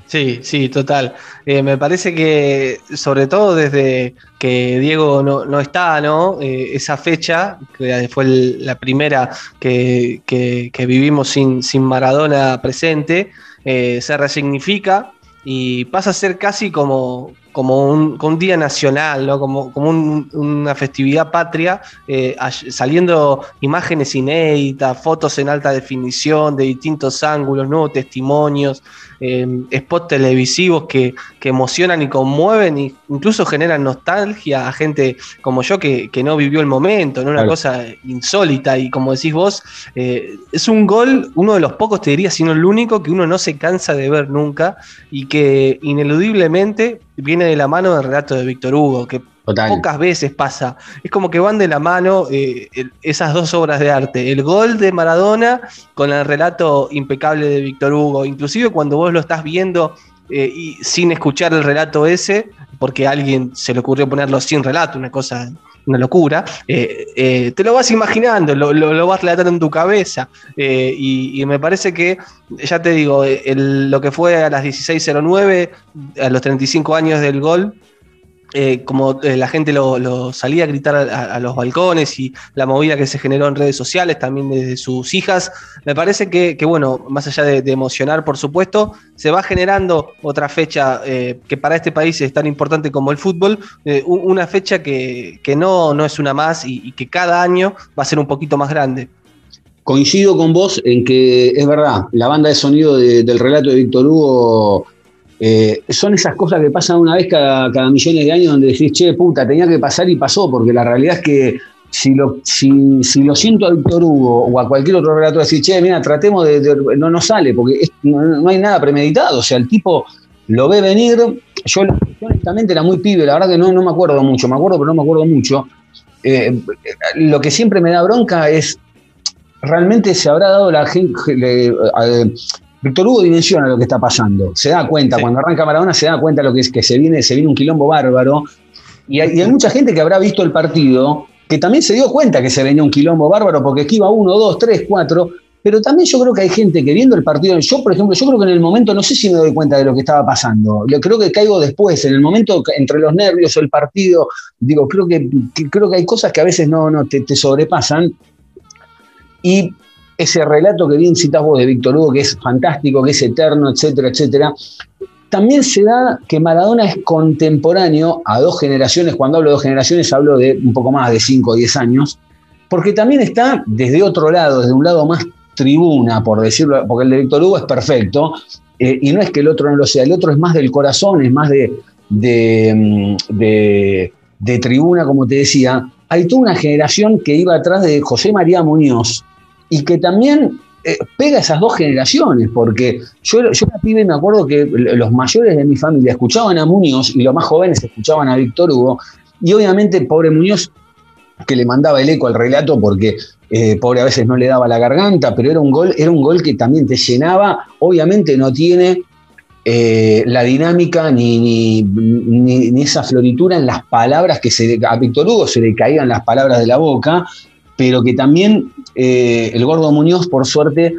Sí, sí, total. Eh, me parece que, sobre todo desde que Diego no, no está, ¿no? Eh, esa fecha, que fue la primera que, que- que vivimos sin, sin Maradona presente, eh, se resignifica y pasa a ser casi como, como un, como día nacional, ¿no? Como, como un- una festividad patria, eh, saliendo imágenes inéditas, fotos en alta definición de distintos ángulos, nuevos testimonios eh, spots televisivos que, que emocionan y conmueven e incluso generan nostalgia a gente como yo que, que no vivió el momento, ¿no? una Claro. cosa insólita y como decís vos, eh, es un gol, uno de los pocos te diría, sino el único que uno no se cansa de ver nunca y que ineludiblemente viene de la mano del relato de Víctor Hugo, que Total. pocas veces pasa. Es como que van de la mano eh, esas dos obras de arte. El gol de Maradona con el relato impecable de Víctor Hugo. Inclusive cuando vos lo estás viendo eh, y sin escuchar el relato ese, porque a alguien se le ocurrió ponerlo sin relato, una cosa, una locura, eh, te lo vas imaginando, lo, lo- lo vas relatando en tu cabeza. y, y me parece que, ya te digo, el- lo que fue a las 16.09, a los 35 años del gol, eh, como eh, la gente lo, salía a gritar a, los balcones y la movida que se generó en redes sociales, también desde sus hijas, me parece que, bueno, más allá de, emocionar, por supuesto, se va generando otra fecha eh, que para este país es tan importante como el fútbol, una fecha que, que no, no es una más y, que cada año va a ser un poquito más grande. Coincido con vos en que es verdad, la banda de sonido de- del relato de Víctor Hugo eh, son esas cosas que pasan una vez cada, millones de años donde decís, che, puta, tenía que pasar y pasó, porque la realidad es que si lo, si, lo siento a Víctor Hugo o a cualquier otro relato, decir, che, mira, tratemos de. de- no nos sale, porque no, no hay nada premeditado. O sea, el tipo lo ve venir. Yo, honestamente era muy pibe, la verdad que no, no me acuerdo mucho, me acuerdo, pero no me acuerdo mucho. Eh, lo que siempre me da bronca es realmente se habrá dado la gente. Víctor Hugo dimensiona lo que está pasando, se da cuenta, Sí. cuando arranca Maradona se da cuenta lo que es que se viene, se viene un quilombo bárbaro. Y hay, y hay mucha gente que habrá visto el partido que también se dio cuenta que se venía un quilombo bárbaro porque aquí iba uno, dos, tres, cuatro. Pero también yo creo que hay gente que viendo el partido, yo por ejemplo, yo creo que en el momento no sé si me doy cuenta de lo que estaba pasando. Yo creo que caigo después, en el momento entre los nervios o el partido, digo, creo que, que- creo que hay cosas que a veces no, no te, te sobrepasan. Y ese relato que bien citás vos de Víctor Hugo, que es fantástico, que es eterno, etcétera, etcétera, también se da que Maradona es contemporáneo a dos generaciones, cuando hablo de dos generaciones hablo de un poco más de 5 o 10 años, porque también está desde otro lado, desde un lado más tribuna, por decirlo, porque el de Víctor Hugo es perfecto, eh, y no es que el otro no lo sea, el otro es más del corazón, es más de, de, mm, de- de tribuna, como te decía. Hay toda una generación que iba atrás de José María Muñoz y que también eh, pega esas dos generaciones, porque yo, yo era pibe me acuerdo que los mayores de mi familia escuchaban a Muñoz y los más jóvenes escuchaban a Víctor Hugo, y obviamente pobre Muñoz que le mandaba el eco al relato porque eh, pobre a veces no le daba la garganta, pero era un gol, era un gol que también te llenaba, obviamente no tiene eh, la dinámica ni, ni, ni- ni esa floritura en las palabras que se, a Víctor Hugo se le caían las palabras de la boca, pero que también eh, el gordo Muñoz, por suerte,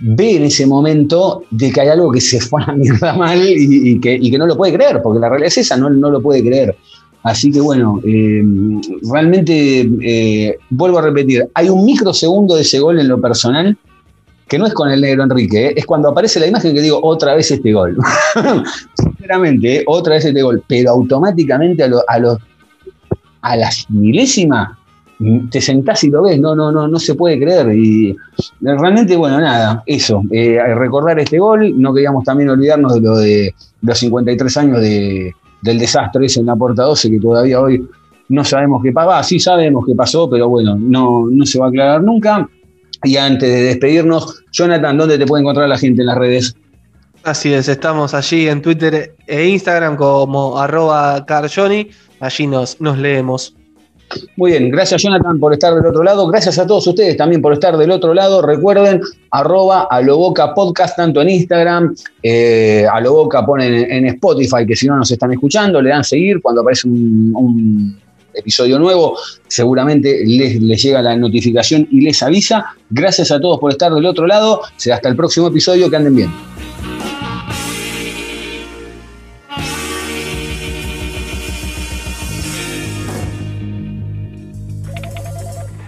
ve en ese momento de que hay algo que se fue a la mierda mal y, que, no lo puede creer, porque la realidad es esa, no, no lo puede creer. Así que bueno, eh, realmente eh, vuelvo a repetir, hay un microsegundo de ese gol en lo personal que no es con el negro Enrique, es cuando aparece la imagen que digo otra vez este gol. Sinceramente, otra vez este gol, pero automáticamente a, lo- a, los a las milésimas te sentás y lo ves, no, no, no, no se puede creer. Y realmente, bueno, nada, eso, eh, recordar este gol, no queríamos también olvidarnos de lo de los 53 años de, del desastre ese en la Porta 12, que todavía hoy no sabemos qué pasó, sí sabemos qué pasó, pero bueno, no, no se va a aclarar nunca. Y antes de despedirnos, Jonathan, ¿dónde te puede encontrar la gente en las redes? Así es, estamos allí en Twitter e Instagram como arroba carjoni, allí nos, nos leemos. Muy bien, gracias Jonathan por estar del otro lado, gracias a todos ustedes también por estar del otro lado, recuerden arroba a lo boca podcast tanto en Instagram, eh, a lo boca ponen en Spotify que si no nos están escuchando, le dan seguir cuando aparece un, episodio nuevo, seguramente les, les, llega la notificación y les avisa. Gracias a todos por estar del otro lado. Será hasta el próximo episodio. Que anden bien.